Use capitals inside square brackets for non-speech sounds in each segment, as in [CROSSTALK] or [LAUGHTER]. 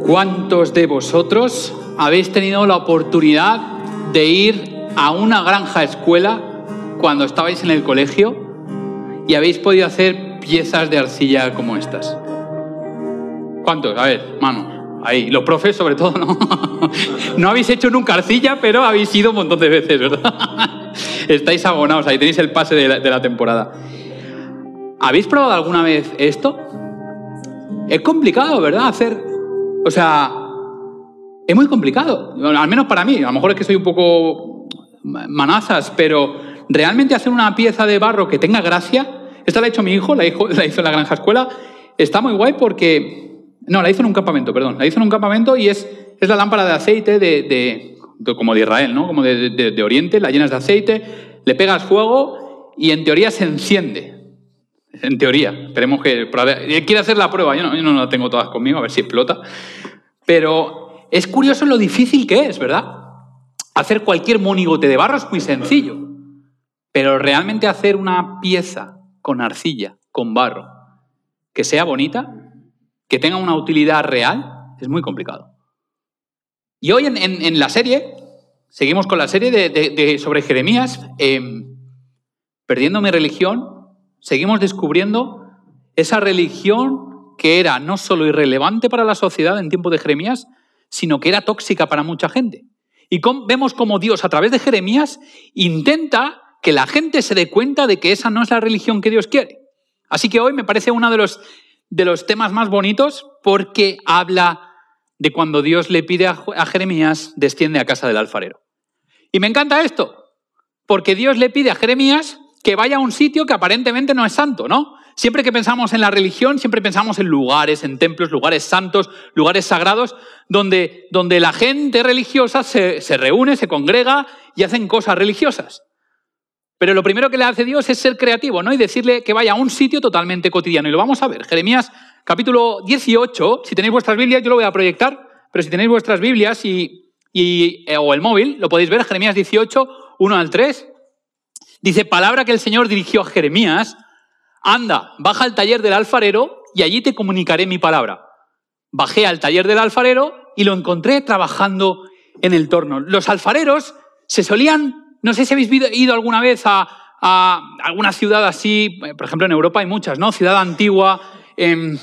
¿Cuántos de vosotros habéis tenido la oportunidad de ir a una granja escuela cuando estabais en el colegio y habéis podido hacer piezas de arcilla como estas? ¿Cuántos? A ver, manos. Ahí, los profes sobre todo, ¿no? [LAUGHS] no habéis hecho nunca arcilla, pero habéis ido un montón de veces, ¿verdad? [LAUGHS] Estáis abonados, ahí tenéis el pase de la, de la temporada. ¿Habéis probado alguna vez esto? Es complicado, ¿verdad? Hacer... O sea, es muy complicado, al menos para mí. A lo mejor es que soy un poco manazas, pero realmente hacer una pieza de barro que tenga gracia, esta la ha hecho mi hijo, [LAUGHS] la hizo, en la granja escuela, está muy guay porque... No, la hizo en un campamento, perdón. La hizo en un campamento y es, es la lámpara de aceite de como de Israel, ¿no? Como de, de Oriente, la llenas de aceite, le pegas fuego y en teoría se enciende. En teoría, esperemos que... Quiere hacer la prueba, yo no, yo no la tengo todas conmigo, a ver si explota. Pero es curioso lo difícil que es, ¿verdad? Hacer cualquier monigote de barro es muy sencillo, pero realmente hacer una pieza con arcilla, con barro, que sea bonita, que tenga una utilidad real, es muy complicado. Y hoy en, la serie, seguimos con la serie de sobre Jeremías, eh, perdiendo mi religión, seguimos descubriendo esa religión que era no solo irrelevante para la sociedad en tiempo de Jeremías, sino que era tóxica para mucha gente. Y vemos como Dios, a través de Jeremías, intenta que la gente se dé cuenta de que esa no es la religión que Dios quiere. Así que hoy me parece uno de los, de los temas más bonitos porque habla de cuando Dios le pide a Jeremías, desciende a casa del alfarero. Y me encanta esto, porque Dios le pide a Jeremías que vaya a un sitio que aparentemente no es santo, ¿no? Siempre que pensamos en la religión, siempre pensamos en lugares, en templos, lugares santos, lugares sagrados, donde, donde la gente religiosa se, se reúne, se congrega y hacen cosas religiosas. Pero lo primero que le hace Dios es ser creativo, ¿no? Y decirle que vaya a un sitio totalmente cotidiano. Y lo vamos a ver. Jeremías capítulo 18, si tenéis vuestras Biblias, yo lo voy a proyectar, pero si tenéis vuestras Biblias y, y, eh, o el móvil, lo podéis ver, Jeremías 18, 1 al 3. Dice, palabra que el Señor dirigió a Jeremías, anda, baja al taller del alfarero y allí te comunicaré mi palabra. Bajé al taller del alfarero y lo encontré trabajando en el torno. Los alfareros se solían, no sé si habéis ido alguna vez a, alguna ciudad así, por ejemplo en Europa hay muchas, ¿no? Ciudad antigua, eh,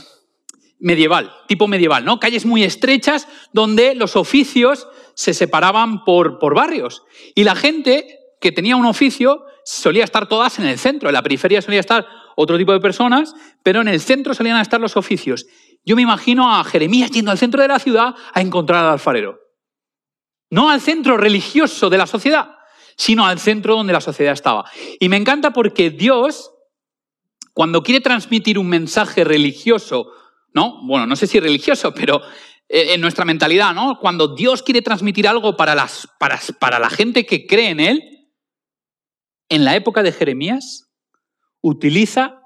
medieval, tipo medieval, ¿no? Calles muy estrechas donde los oficios se separaban por, por barrios. Y la gente que tenía un oficio solía estar todas en el centro, en la periferia solía estar otro tipo de personas, pero en el centro solían estar los oficios. Yo me imagino a Jeremías yendo al centro de la ciudad a encontrar al alfarero. No al centro religioso de la sociedad, sino al centro donde la sociedad estaba. Y me encanta porque Dios, cuando quiere transmitir un mensaje religioso, ¿no? Bueno, no sé si religioso, pero en nuestra mentalidad, ¿no? Cuando Dios quiere transmitir algo para, las, para, para la gente que cree en Él, en la época de Jeremías, utiliza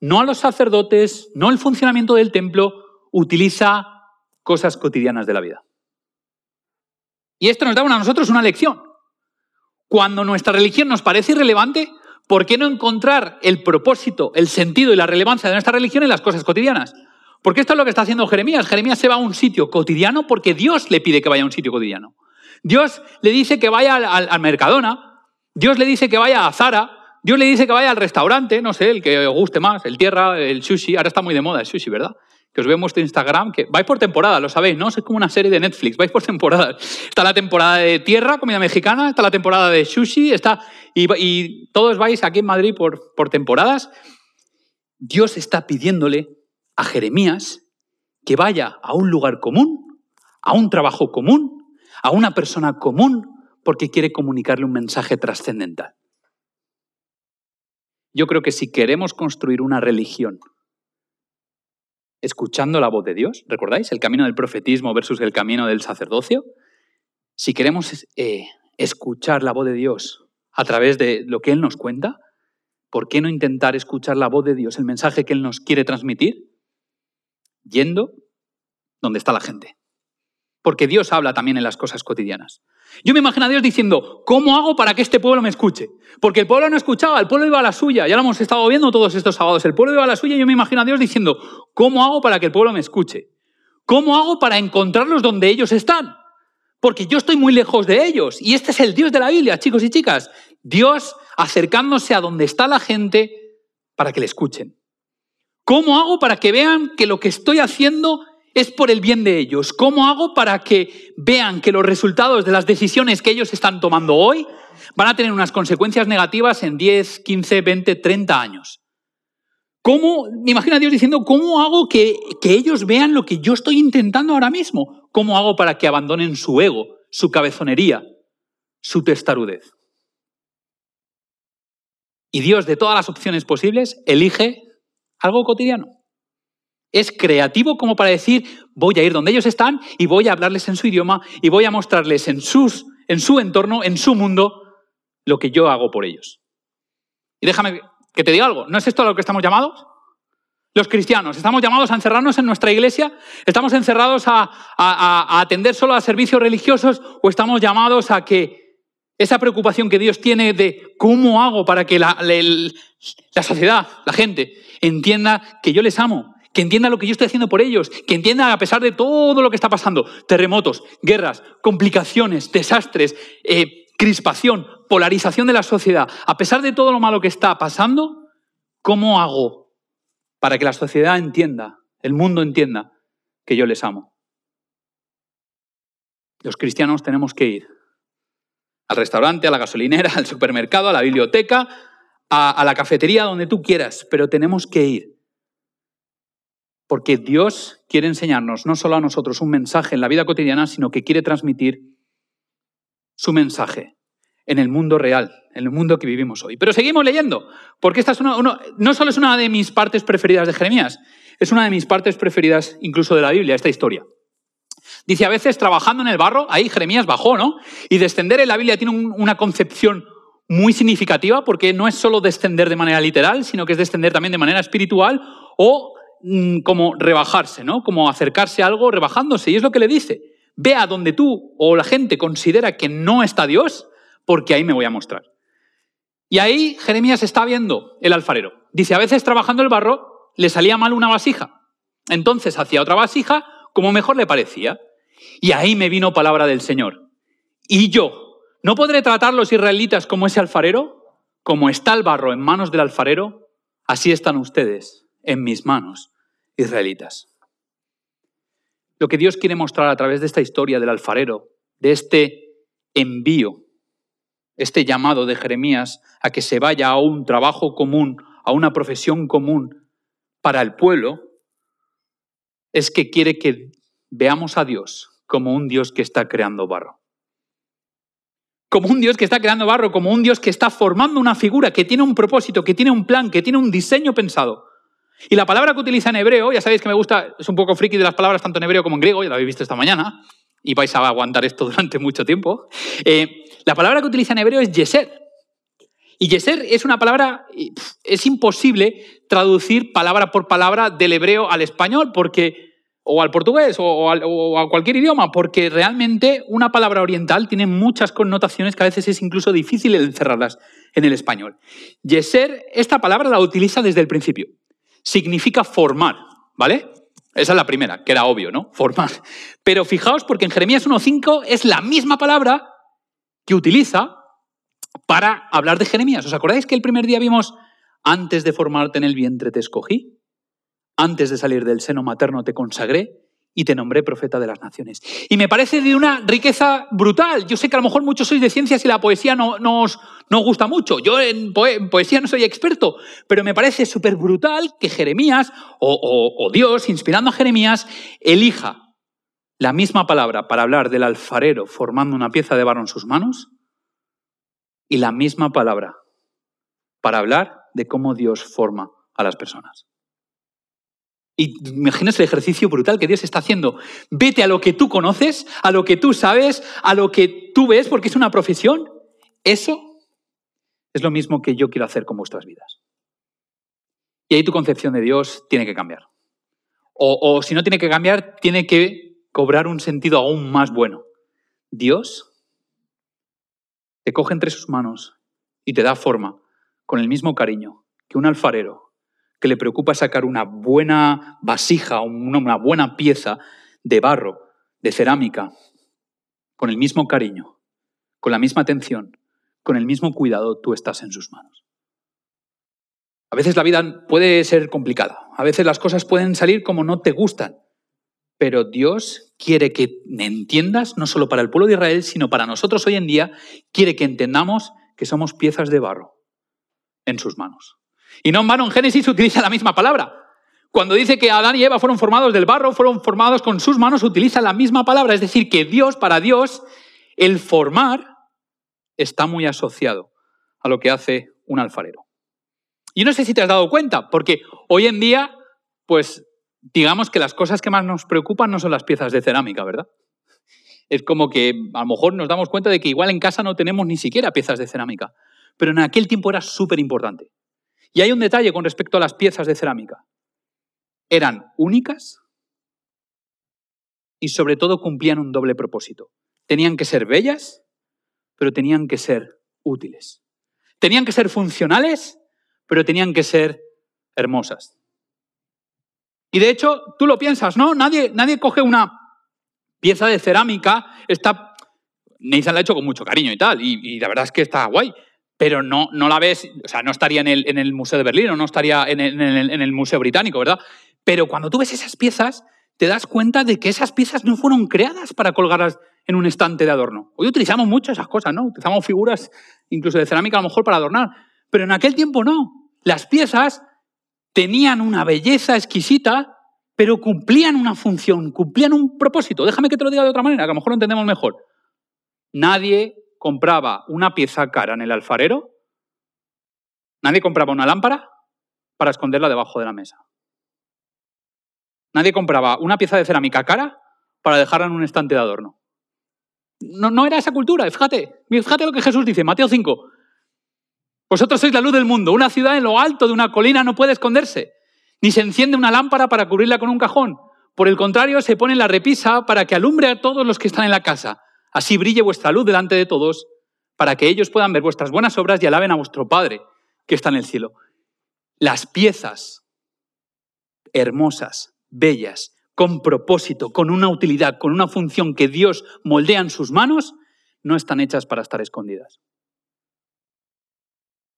no a los sacerdotes, no el funcionamiento del templo, utiliza cosas cotidianas de la vida. Y esto nos da a nosotros una lección. Cuando nuestra religión nos parece irrelevante, ¿por qué no encontrar el propósito, el sentido y la relevancia de nuestra religión en las cosas cotidianas? Porque esto es lo que está haciendo Jeremías. Jeremías se va a un sitio cotidiano porque Dios le pide que vaya a un sitio cotidiano. Dios le dice que vaya al, al, Mercadona, Dios le dice que vaya a Zara, Dios le dice que vaya al restaurante, no sé, el que os guste más, el tierra, el sushi, ahora está muy de moda el sushi, ¿verdad? Que os veo en vuestro Instagram, que vais por temporada, lo sabéis, ¿no? Es como una serie de Netflix, vais por [LAUGHS] temporada. Está la temporada de tierra, comida mexicana, está la temporada de sushi, está, y, y todos vais aquí en Madrid por, por temporadas. Dios está pidiéndole a Jeremías que vaya a un lugar común, a un trabajo común, a una persona común, porque quiere comunicarle un mensaje trascendental. Yo creo que si queremos construir una religión escuchando la voz de Dios, ¿recordáis? El camino del profetismo versus el camino del sacerdocio. Si queremos eh, escuchar la voz de Dios a través de lo que Él nos cuenta, ¿por qué no intentar escuchar la voz de Dios, el mensaje que Él nos quiere transmitir, yendo donde está la gente? Porque Dios habla también en las cosas cotidianas. Yo me imagino a Dios diciendo, ¿cómo hago para que este pueblo me escuche? Porque el pueblo no escuchaba, el pueblo iba a la suya, ya lo hemos estado viendo todos estos sábados, el pueblo iba a la suya y yo me imagino a Dios diciendo, ¿cómo hago para que el pueblo me escuche? ¿Cómo hago para encontrarlos donde ellos están? Porque yo estoy muy lejos de ellos. Y este es el Dios de la Biblia, chicos y chicas. Dios acercándose a donde está la gente para que le escuchen. ¿Cómo hago para que vean que lo que estoy haciendo es por el bien de ellos? ¿Cómo hago para que vean que los resultados de las decisiones que ellos están tomando hoy van a tener unas consecuencias negativas en 10, 15, 20, 30 años? ¿Cómo, me imagino a Dios diciendo, ¿cómo hago que, que ellos vean lo que yo estoy intentando ahora mismo? ¿Cómo hago para que abandonen su ego, su cabezonería, su testarudez? Y Dios, de todas las opciones posibles, elige algo cotidiano. Es creativo como para decir, voy a ir donde ellos están y voy a hablarles en su idioma y voy a mostrarles en, sus, en su entorno, en su mundo, lo que yo hago por ellos. Y déjame que te diga algo, ¿no es esto a lo que estamos llamados? Los cristianos, ¿estamos llamados a encerrarnos en nuestra iglesia? ¿Estamos encerrados a, a atender solo a servicios religiosos o estamos llamados a que esa preocupación que Dios tiene de cómo hago para que la, la, sociedad, la gente, entienda que yo les amo, que entienda lo que yo estoy haciendo por ellos, que entienda a pesar de todo lo que está pasando, terremotos, guerras, complicaciones, desastres, eh, crispación, polarización de la sociedad, a pesar de todo lo malo que está pasando, ¿cómo hago para que la sociedad entienda, el mundo entienda que yo les amo? Los cristianos tenemos que ir al restaurante, a la gasolinera, [LAUGHS] al supermercado, a la biblioteca, a, la cafetería, donde tú quieras, pero tenemos que ir. Porque Dios quiere enseñarnos no solo a nosotros un mensaje en la vida cotidiana, sino que quiere transmitir su mensaje en el mundo real, en el mundo que vivimos hoy. Pero seguimos leyendo, porque esta es no solo es una de mis partes preferidas de Jeremías, es una de mis partes preferidas incluso de la Biblia, esta historia. Dice, a veces trabajando en el barro, ahí Jeremías bajó, ¿no? Y descender en la Biblia tiene una concepción muy significativa porque no es solo descender de manera literal, sino que es descender también de manera espiritual o mm, como rebajarse, ¿no? Como acercarse a algo rebajándose. Y es lo que le dice. Ve a donde tú o la gente considera que no está Dios, porque ahí me voy a mostrar. Y ahí Jeremías está viendo el alfarero. Dice, a veces trabajando el barro le salía mal una vasija. Entonces hacía otra vasija como mejor le parecía. Y ahí me vino palabra del Señor. Y yo, ¿no podré tratar los israelitas como ese alfarero? Como está el barro en manos del alfarero, así están ustedes en mis manos, israelitas. Lo que Dios quiere mostrar a través de esta historia del alfarero, de este envío, este llamado de Jeremías a que se vaya a un trabajo común, a una profesión común para el pueblo, es que quiere que veamos a Dios como un Dios que está creando barro. Como un Dios que está creando barro, como un Dios que está formando una figura, que tiene un propósito, que tiene un plan, que tiene un diseño pensado. Y la palabra que utiliza en hebreo, ya sabéis que me gusta, es un poco friki de las palabras tanto en hebreo como en griego, ya lo habéis visto esta mañana, y vais a aguantar esto [LAUGHS] durante mucho tiempo. Eh, la palabra que utiliza en hebreo es yeser. Y yeser es una palabra, es imposible traducir palabra por palabra del hebreo al español, porque o al portugués o, a, cualquier idioma, porque realmente una palabra oriental tiene muchas connotaciones que a veces es incluso difícil encerrarlas en el español. Yeser, esta palabra la utiliza desde el principio. Significa formar, ¿vale? Esa es la primera, que era obvio, ¿no? Formar. Pero fijaos, porque en Jeremías 1.5 es la misma palabra que utiliza para hablar de Jeremías. ¿Os acordáis que el primer día vimos, antes de formarte en el vientre te escogí? Antes de salir del seno materno te consagré y te nombré profeta de las naciones. Y me parece de una riqueza brutal. Yo sé que a lo mejor muchos sois de ciencias y la poesía no, os, gusta mucho. Yo en, poesía no soy experto, pero me parece súper brutal que Jeremías o, o Dios, inspirando a Jeremías, elija la misma palabra para hablar del alfarero formando una pieza de barro en sus manos y la misma palabra para hablar de cómo Dios forma a las personas. Y imaginas el ejercicio brutal que Dios está haciendo. Vete a lo que tú conoces, a lo que tú sabes, a lo que tú ves, porque es una profesión. Eso es lo mismo que yo quiero hacer con vuestras vidas. Y ahí tu concepción de Dios tiene que cambiar. O, o si no tiene que cambiar, tiene que cobrar un sentido aún más bueno. Dios te coge entre sus manos y te da forma con el mismo cariño que un alfarero que le preocupa sacar una buena vasija, una buena pieza de barro, de cerámica, con el mismo cariño, con la misma atención, con el mismo cuidado, tú estás en sus manos. A veces la vida puede ser complicada, a veces las cosas pueden salir como no te gustan, pero Dios quiere que entiendas, no solo para el pueblo de Israel, sino para nosotros hoy en día, quiere que entendamos que somos piezas de barro en sus manos. Y no en vano en Génesis utiliza la misma palabra. Cuando dice que Adán y Eva fueron formados del barro, fueron formados con sus manos, utiliza la misma palabra. Es decir, que Dios, para Dios, el formar está muy asociado a lo que hace un alfarero. Y no sé si te has dado cuenta, porque hoy en día, pues digamos que las cosas que más nos preocupan no son las piezas de cerámica, ¿verdad? Es como que a lo mejor nos damos cuenta de que igual en casa no tenemos ni siquiera piezas de cerámica, pero en aquel tiempo era súper importante. Y hay un detalle con respecto a las piezas de cerámica. Eran únicas y sobre todo cumplían un doble propósito. Tenían que ser bellas, pero tenían que ser útiles. Tenían que ser funcionales pero tenían que ser hermosas. Y de hecho, tú lo piensas, ¿no? Nadie, nadie coge una pieza de cerámica, está... Nathan la ha hecho con mucho cariño y tal, y, la verdad es que está guay, pero no, no la ves, o sea, no estaría en el, en el Museo de Berlín o no estaría en el, en el Museo Británico, ¿verdad? Pero cuando tú ves esas piezas, te das cuenta de que esas piezas no fueron creadas para colgarlas en un estante de adorno. Hoy utilizamos mucho esas cosas, ¿no? Utilizamos figuras incluso de cerámica a lo mejor para adornar, pero en aquel tiempo no. Las piezas tenían una belleza exquisita, pero cumplían una función, cumplían un propósito. Déjame que te lo diga de otra manera, que a lo mejor lo entendemos mejor. Nadie compraba una pieza cara en el alfarero, nadie compraba una lámpara para esconderla debajo de la mesa. Nadie compraba una pieza de cerámica cara para dejarla en un estante de adorno. No, no era esa cultura, fíjate, fíjate lo que Jesús dice, Mateo 5. Vosotros sois la luz del mundo. Una ciudad en lo alto de una colina no puede esconderse, ni se enciende una lámpara para cubrirla con un cajón. Por el contrario, se pone la repisa para que alumbre a todos los que están en la casa. Así brille vuestra luz delante de todos, para que ellos puedan ver vuestras buenas obras y alaben a vuestro Padre que está en el cielo. Las piezas hermosas, bellas, con propósito, con una utilidad, con una función que Dios moldea en sus manos, no están hechas para estar escondidas.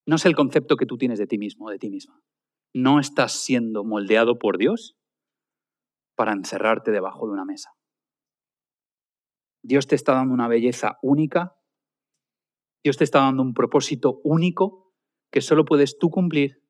No es el concepto que tú tienes de ti mismo de ti misma. No estás siendo moldeado por Dios para encerrarte debajo de una mesa. Dios te está dando una belleza única. Dios te está dando un propósito único que solo puedes tú cumplir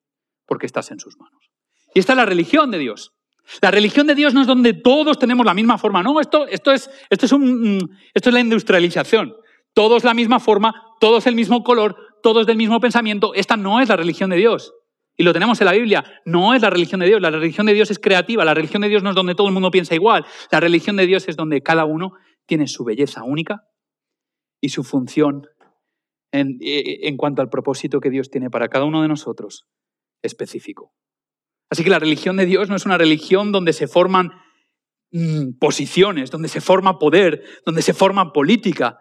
porque estás en sus manos. Y esta es la religión de Dios. La religión de Dios no es donde todos tenemos la misma forma. No, esto, esto, es, esto, es, un, esto es la industrialización. Todos la misma forma, todos el mismo color, todos del mismo pensamiento, esta no es la religión de Dios. Y lo tenemos en la Biblia. No es la religión de Dios. La religión de Dios es creativa. La religión de Dios no es donde todo el mundo piensa igual. La religión de Dios es donde cada uno tiene su belleza única y su función en, eh, en cuanto al propósito que Dios tiene para cada uno de nosotros específico. Así que la religión de Dios no es una religión donde se forman mm, posiciones, donde se forma poder, donde se forma política,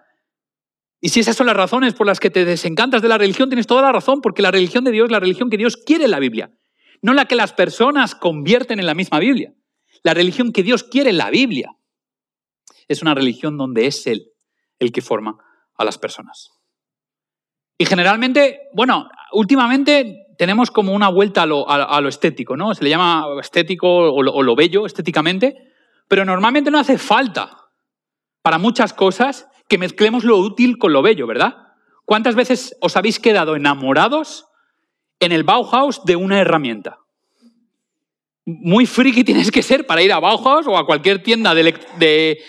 y si esas son las razones por las que te desencantas de la religión, tienes toda la razón, porque la religión de Dios es la religión que Dios quiere en la Biblia, no la que las personas convierten en la misma Biblia. La religión que Dios quiere en la Biblia es una religión donde es Él el que forma a las personas. Y generalmente, bueno, últimamente tenemos como una vuelta a lo, estético, ¿no? Se le llama estético o lo bello estéticamente, pero normalmente no hace falta para muchas cosas que mezclemos lo útil con lo bello, ¿verdad? ¿Cuántas veces os habéis quedado enamorados en el Bauhaus de una herramienta? Muy friki tienes que ser para ir a Bauhaus o a cualquier tienda de,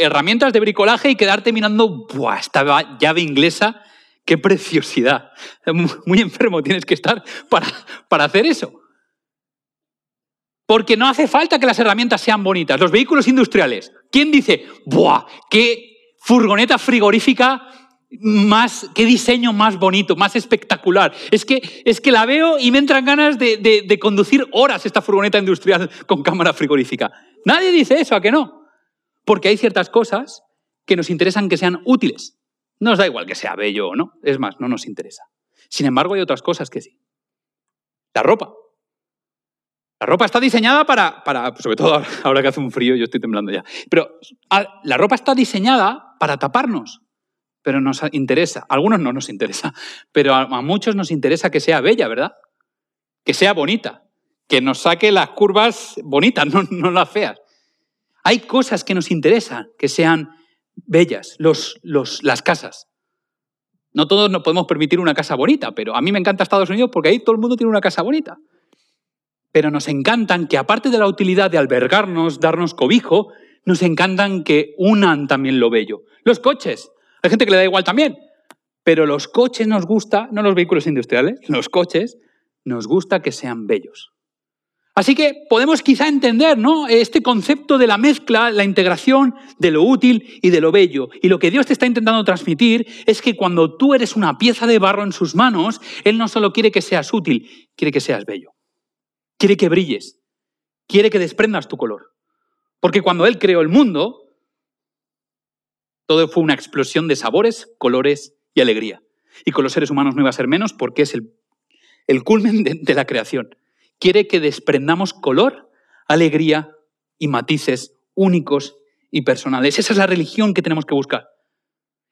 herramientas de bricolaje y quedarte mirando, ¡buah! Esta llave inglesa, qué preciosidad. Muy enfermo tienes que estar para, para hacer eso. Porque no hace falta que las herramientas sean bonitas. Los vehículos industriales. ¿Quién dice, ¡buah! ¡Qué furgoneta frigorífica más, qué diseño más bonito, más espectacular. Es que, es que la veo y me entran ganas de, de, conducir horas esta furgoneta industrial con cámara frigorífica. Nadie dice eso, ¿a que no? Porque hay ciertas cosas que nos interesan que sean útiles. No nos da igual que sea bello o no, es más, no nos interesa. Sin embargo, hay otras cosas que sí. La ropa. La ropa está diseñada para, para sobre todo ahora, que hace un frío, yo estoy temblando ya, pero la ropa está diseñada para taparnos, pero nos interesa, a algunos no nos interesa, pero a, muchos nos interesa que sea bella, ¿verdad? Que sea bonita, que nos saque las curvas bonitas, [LAUGHS] no, no las feas. Hay cosas que nos interesan que sean bellas, los, los, las casas. No todos nos podemos permitir una casa bonita, pero a mí me encanta Estados Unidos porque ahí todo el mundo tiene una casa bonita pero nos encantan que aparte de la utilidad de albergarnos, darnos cobijo, nos encantan que unan también lo bello. Los coches, hay gente que le da igual también, pero los coches nos gusta, no los vehículos industriales, los coches nos gusta que sean bellos. Así que podemos quizá entender ¿no? este concepto de la mezcla, la integración de lo útil y de lo bello. Y lo que Dios te está intentando transmitir es que cuando tú eres una pieza de barro en sus manos, Él no solo quiere que seas útil, quiere que seas bello. Quiere que brilles. Quiere que desprendas tu color. Porque cuando Él creó el mundo, todo fue una explosión de sabores, colores y alegría. Y con los seres humanos no iba a ser menos porque es el, culmen de, de la creación. Quiere que desprendamos color, alegría y matices únicos y personales. Esa es la religión que tenemos que buscar.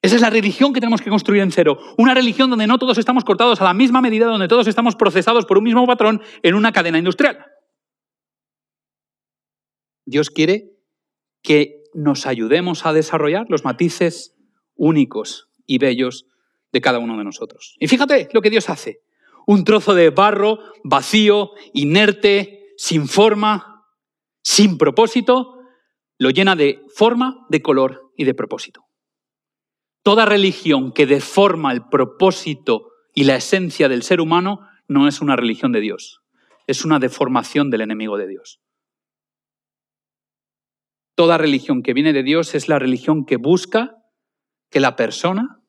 Esa es la religión que tenemos que construir en cero. Una religión donde no todos estamos cortados a la misma medida, donde todos estamos procesados por un mismo patrón en una cadena industrial. Dios quiere que nos ayudemos a desarrollar los matices únicos y bellos de cada uno de nosotros. Y fíjate lo que Dios hace. Un trozo de barro vacío, inerte, sin forma, sin propósito, lo llena de forma, de color y de propósito. Toda religión que deforma el propósito y la esencia del ser humano no es una religión de Dios, es una deformación del enemigo de Dios. Toda religión que viene de Dios es la religión que busca que la persona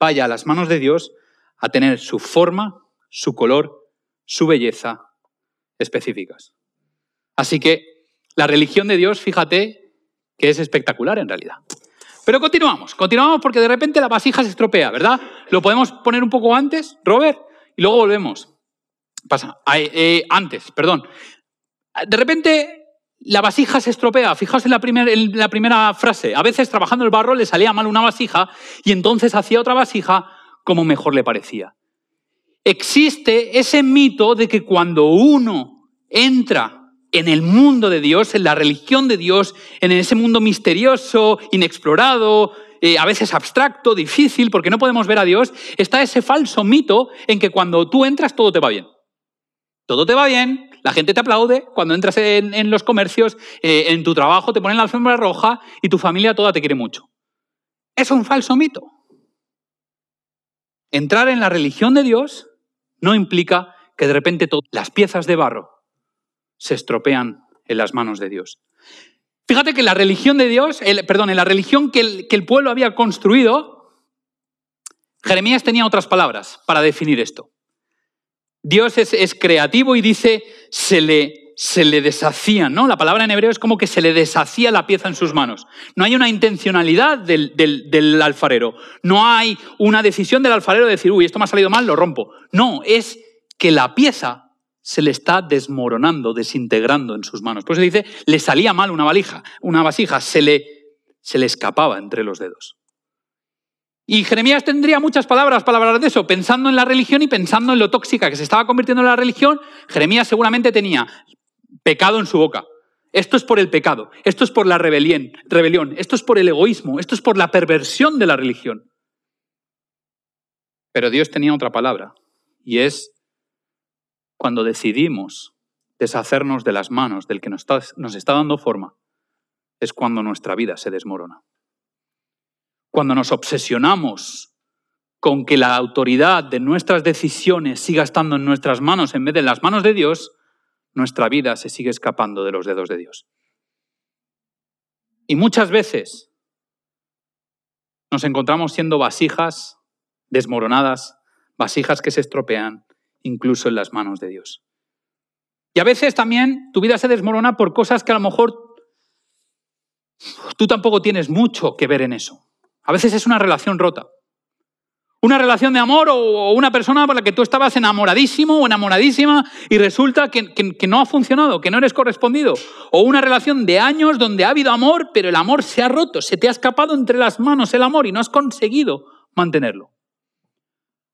vaya a las manos de Dios a tener su forma, su color, su belleza específicas. Así que la religión de Dios, fíjate, que es espectacular en realidad. Pero continuamos, continuamos porque de repente la vasija se estropea, ¿verdad? Lo podemos poner un poco antes, Robert, y luego volvemos. Pasa, eh, antes, perdón. De repente la vasija se estropea. Fijaos en la, primera frase. A veces trabajando el barro le salía mal una vasija y entonces hacía otra vasija como mejor le parecía. Existe ese mito de que cuando uno entra en el mundo de Dios, en la religión de Dios, en ese mundo misterioso, inexplorado, eh, a veces abstracto, difícil, porque no podemos ver a Dios, está ese falso mito en que cuando tú entras todo te va bien. Todo te va bien, la gente te aplaude, cuando entras en, los comercios, eh, en tu trabajo te ponen la alfombra roja y tu familia toda te quiere mucho. Es un falso mito. Entrar en la religión de Dios no implica que de repente todas las piezas de barro se estropean en las manos de Dios. Fíjate que la religión de Dios, perdón, en la religión que el, que el pueblo había construido, Jeremías tenía otras palabras para definir esto. Dios es, creativo y dice, se le, se le deshacía, ¿no? La palabra en hebreo es como que se le deshacía la pieza en sus manos. No hay una intencionalidad del, alfarero. No hay una decisión del alfarero de decir, uy, esto me ha salido mal, lo rompo. No, es que la pieza se le está desmoronando, desintegrando en sus manos. Pues se dice, le salía mal una valija, una vasija, se le, se le escapaba entre los dedos. Y Jeremías tendría muchas palabras para hablar de eso, pensando en la religión y pensando en lo tóxica que se estaba convirtiendo en la religión, Jeremías seguramente tenía pecado en su boca. Esto es por el pecado, esto es por la rebelión, rebelión, esto es por el egoísmo, esto es por la perversión de la religión. Pero Dios tenía otra palabra, y es cuando decidimos deshacernos de las manos del que nos está, nos está dando forma, es cuando nuestra vida se desmorona. Cuando nos obsesionamos con que la autoridad de nuestras decisiones siga estando en nuestras manos en vez de en las manos de Dios, nuestra vida se sigue escapando de los dedos de Dios. Y muchas veces nos encontramos siendo vasijas desmoronadas, vasijas que se estropean, incluso en las manos de Dios. Y a veces también tu vida se desmorona por cosas que a lo mejor tú tampoco tienes mucho que ver en eso. A veces es una relación rota. Una relación de amor o una persona por la que tú estabas enamoradísimo o enamoradísima y resulta que, que, no ha funcionado, que no eres correspondido. O una relación de años donde ha habido amor, pero el amor se ha roto, se te ha escapado entre las manos el amor y no has conseguido mantenerlo.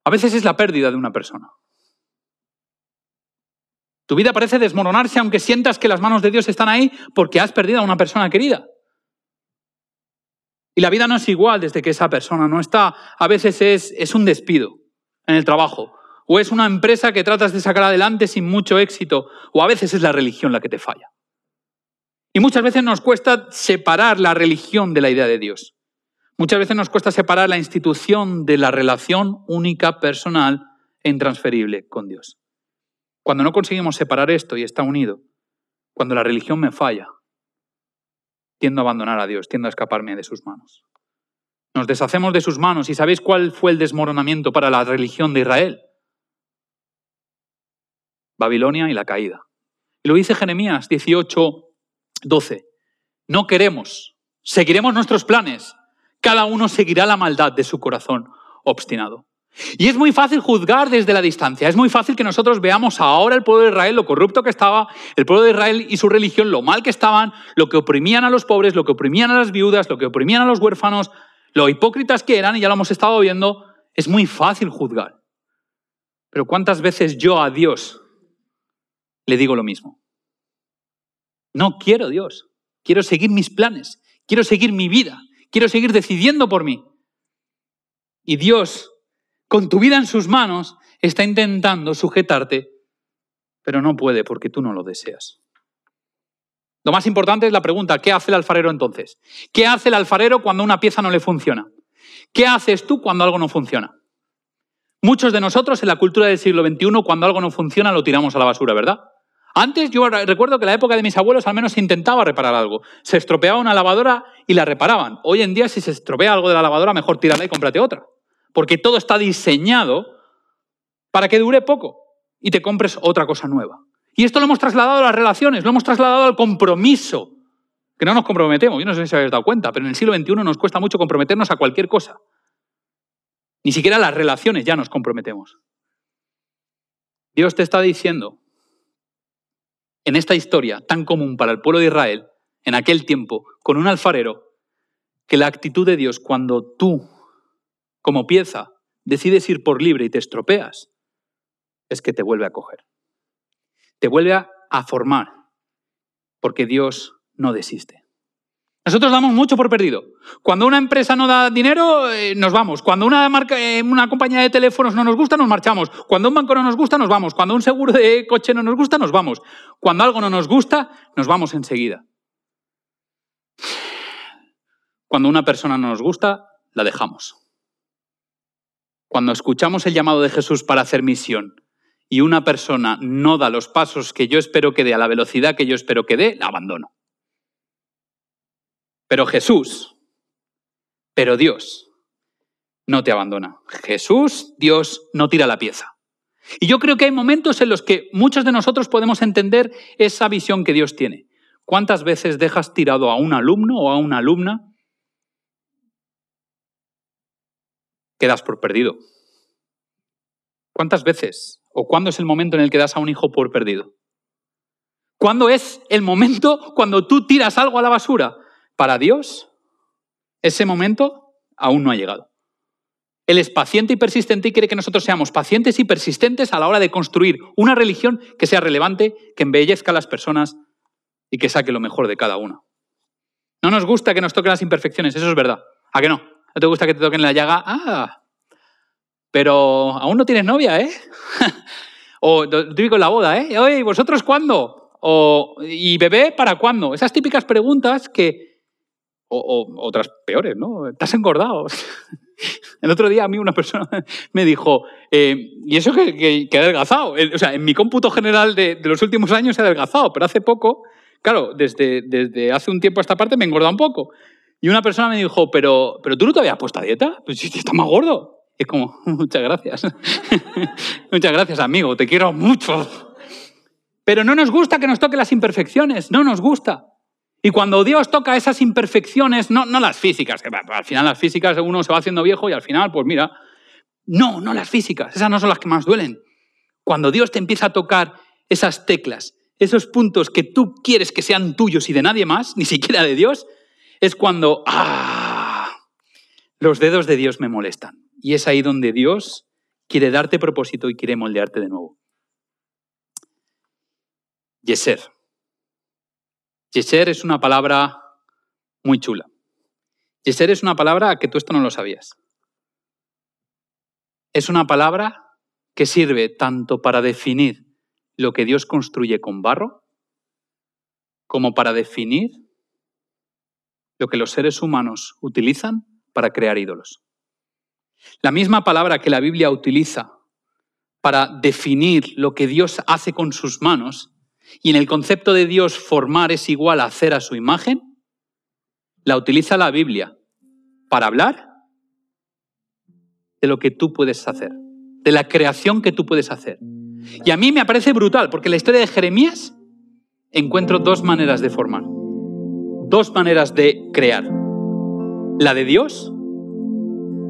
A veces es la pérdida de una persona. Tu vida parece desmoronarse aunque sientas que las manos de Dios están ahí porque has perdido a una persona querida. Y la vida no es igual desde que esa persona no está. A veces es, es un despido en el trabajo. O es una empresa que tratas de sacar adelante sin mucho éxito. O a veces es la religión la que te falla. Y muchas veces nos cuesta separar la religión de la idea de Dios. Muchas veces nos cuesta separar la institución de la relación única, personal e intransferible con Dios. Cuando no conseguimos separar esto y está unido, cuando la religión me falla, tiendo a abandonar a Dios, tiendo a escaparme de sus manos. Nos deshacemos de sus manos y ¿sabéis cuál fue el desmoronamiento para la religión de Israel? Babilonia y la caída. Y lo dice Jeremías 18, 12. No queremos, seguiremos nuestros planes, cada uno seguirá la maldad de su corazón obstinado. Y es muy fácil juzgar desde la distancia. Es muy fácil que nosotros veamos ahora el pueblo de Israel, lo corrupto que estaba, el pueblo de Israel y su religión, lo mal que estaban, lo que oprimían a los pobres, lo que oprimían a las viudas, lo que oprimían a los huérfanos, lo hipócritas que eran, y ya lo hemos estado viendo. Es muy fácil juzgar. Pero ¿cuántas veces yo a Dios le digo lo mismo? No quiero Dios. Quiero seguir mis planes. Quiero seguir mi vida. Quiero seguir decidiendo por mí. Y Dios con tu vida en sus manos, está intentando sujetarte, pero no puede porque tú no lo deseas. Lo más importante es la pregunta, ¿qué hace el alfarero entonces? ¿Qué hace el alfarero cuando una pieza no le funciona? ¿Qué haces tú cuando algo no funciona? Muchos de nosotros en la cultura del siglo XXI, cuando algo no funciona, lo tiramos a la basura, ¿verdad? Antes yo recuerdo que en la época de mis abuelos al menos se intentaba reparar algo. Se estropeaba una lavadora y la reparaban. Hoy en día si se estropea algo de la lavadora, mejor tírala y cómprate otra porque todo está diseñado para que dure poco y te compres otra cosa nueva. Y esto lo hemos trasladado a las relaciones, lo hemos trasladado al compromiso, que no nos comprometemos. Yo no sé si habéis dado cuenta, pero en el siglo XXI nos cuesta mucho comprometernos a cualquier cosa. Ni siquiera las relaciones ya nos comprometemos. Dios te está diciendo, en esta historia tan común para el pueblo de Israel, en aquel tiempo, con un alfarero, que la actitud de Dios cuando tú como pieza, decides ir por libre y te estropeas, es que te vuelve a coger. Te vuelve a formar, porque Dios no desiste. Nosotros damos mucho por perdido. Cuando una empresa no da dinero, eh, nos vamos. Cuando una, marca, eh, una compañía de teléfonos no nos gusta, nos marchamos. Cuando un banco no nos gusta, nos vamos. Cuando un seguro de coche no nos gusta, nos vamos. Cuando algo no nos gusta, nos vamos enseguida. Cuando una persona no nos gusta, la dejamos. Cuando escuchamos el llamado de Jesús para hacer misión y una persona no da los pasos que yo espero que dé a la velocidad que yo espero que dé, la abandono. Pero Jesús, pero Dios, no te abandona. Jesús, Dios, no tira la pieza. Y yo creo que hay momentos en los que muchos de nosotros podemos entender esa visión que Dios tiene. ¿Cuántas veces dejas tirado a un alumno o a una alumna quedas por perdido. ¿Cuántas veces o cuándo es el momento en el que das a un hijo por perdido? ¿Cuándo es el momento cuando tú tiras algo a la basura? Para Dios, ese momento aún no ha llegado. Él es paciente y persistente y quiere que nosotros seamos pacientes y persistentes a la hora de construir una religión que sea relevante, que embellezca a las personas y que saque lo mejor de cada una. No nos gusta que nos toquen las imperfecciones, eso es verdad. ¿A qué no? ¿No te gusta que te toquen la llaga? Ah, pero aún no tienes novia, ¿eh? [LAUGHS] o típico en la boda, ¿eh? Oye, ¿vosotros cuándo? O, ¿Y bebé para cuándo? Esas típicas preguntas que... O, otras peores, ¿no? Estás engordado. [LAUGHS] El otro día a mí una persona [LAUGHS] me dijo, eh, ¿y eso que, que, he adelgazado? O sea, en mi cómputo general de, de, los últimos años he adelgazado, pero hace poco, claro, desde, desde hace un tiempo a esta parte me he engordado un poco. Y una persona me dijo, pero, pero tú no te habías puesto a dieta, pues si estás más gordo. Y es como, [LAUGHS] muchas gracias. [LAUGHS] muchas gracias, amigo, te quiero mucho. Pero no nos gusta que nos toque las imperfecciones, no nos gusta. Y cuando Dios toca esas imperfecciones, no, no las físicas, que al final las físicas uno se va haciendo viejo y al final, pues mira, No, no las físicas, esas no son las que más duelen. Cuando Dios te empieza a tocar esas teclas, esos puntos que tú quieres que sean tuyos y de nadie más, ni siquiera de Dios, es cuando ¡ah! los dedos de Dios me molestan. Y es ahí donde Dios quiere darte propósito y quiere moldearte de nuevo. Yeser. Yeser es una palabra muy chula. Yeser es una palabra que tú esto no lo sabías. Es una palabra que sirve tanto para definir lo que Dios construye con barro, como para definir lo que los seres humanos utilizan para crear ídolos. La misma palabra que la Biblia utiliza para definir lo que Dios hace con sus manos, y en el concepto de Dios formar es igual a hacer a su imagen, la utiliza la Biblia para hablar de lo que tú puedes hacer, de la creación que tú puedes hacer. Y a mí me parece brutal, porque en la historia de Jeremías encuentro dos maneras de formar, dos maneras de crear. La de Dios,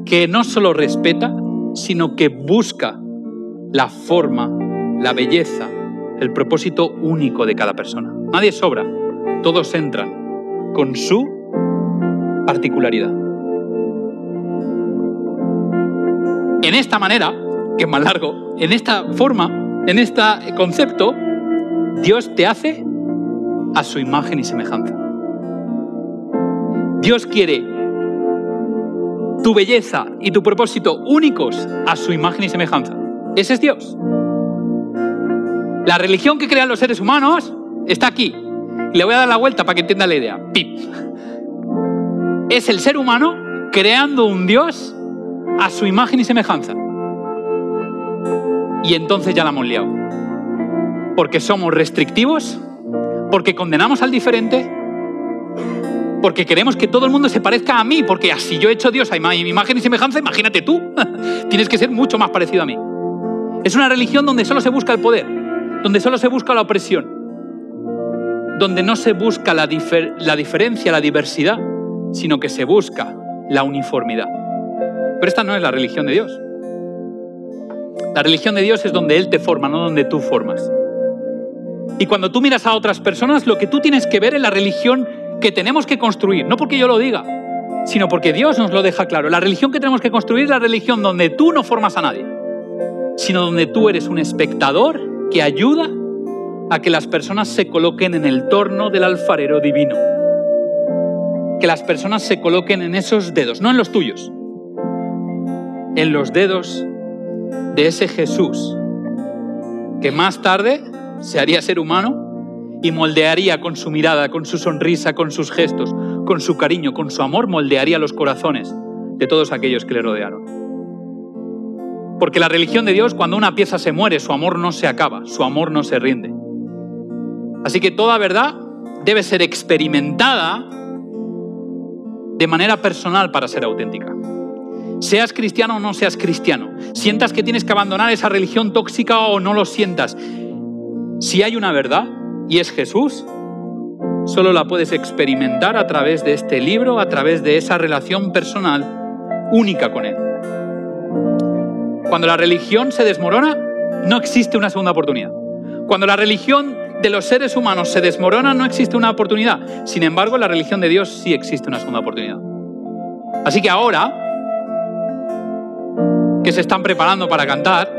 que no solo respeta, sino que busca la forma, la belleza, el propósito único de cada persona. Nadie sobra, todos entran con su particularidad. En esta manera, que es más largo, en esta forma, en este concepto, Dios te hace a su imagen y semejanza. Dios quiere tu belleza y tu propósito únicos a su imagen y semejanza. Ese es Dios. La religión que crean los seres humanos está aquí. Le voy a dar la vuelta para que entienda la idea. Pip. Es el ser humano creando un Dios a su imagen y semejanza. Y entonces ya la hemos liado. Porque somos restrictivos, porque condenamos al diferente, porque queremos que todo el mundo se parezca a mí, porque así yo he hecho Dios a mi imagen y semejanza, imagínate tú. [LAUGHS] Tienes que ser mucho más parecido a mí. Es una religión donde solo se busca el poder, donde solo se busca la opresión, donde no se busca la, la diferencia, la diversidad, sino que se busca la uniformidad. Pero esta no es la religión de Dios. La religión de Dios es donde Él te forma, no donde tú formas. Y cuando tú miras a otras personas, lo que tú tienes que ver es la religión que tenemos que construir, no porque yo lo diga, sino porque Dios nos lo deja claro. La religión que tenemos que construir es la religión donde tú no formas a nadie, sino donde tú eres un espectador que ayuda a que las personas se coloquen en el torno del alfarero divino. Que las personas se coloquen en esos dedos, no en los tuyos, en los dedos de ese Jesús que más tarde se haría ser humano y moldearía con su mirada, con su sonrisa, con sus gestos, con su cariño, con su amor, moldearía los corazones de todos aquellos que le rodearon. Porque la religión de Dios, cuando una pieza se muere, su amor no se acaba, su amor no se rinde. Así que toda verdad debe ser experimentada de manera personal para ser auténtica. Seas cristiano o no seas cristiano, sientas que tienes que abandonar esa religión tóxica o no lo sientas. Si hay una verdad y es Jesús, solo la puedes experimentar a través de este libro, a través de esa relación personal única con Él. Cuando la religión se desmorona, no existe una segunda oportunidad. Cuando la religión de los seres humanos se desmorona, no existe una oportunidad. Sin embargo, la religión de Dios sí existe una segunda oportunidad. Así que ahora que se están preparando para cantar,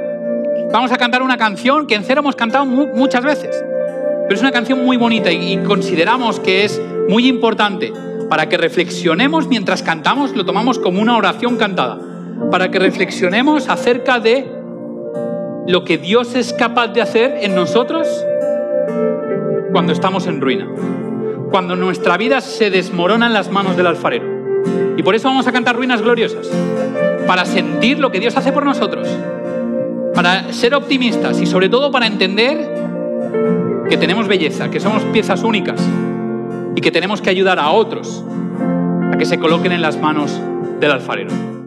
vamos a cantar una canción que en cero hemos cantado muchas veces. Pero es una canción muy bonita y consideramos que es muy importante para que reflexionemos mientras cantamos, lo tomamos como una oración cantada, para que reflexionemos acerca de lo que Dios es capaz de hacer en nosotros cuando estamos en ruina, cuando nuestra vida se desmorona en las manos del alfarero. Y por eso vamos a cantar ruinas gloriosas para sentir lo que Dios hace por nosotros, para ser optimistas y sobre todo para entender que tenemos belleza, que somos piezas únicas y que tenemos que ayudar a otros a que se coloquen en las manos del alfarero.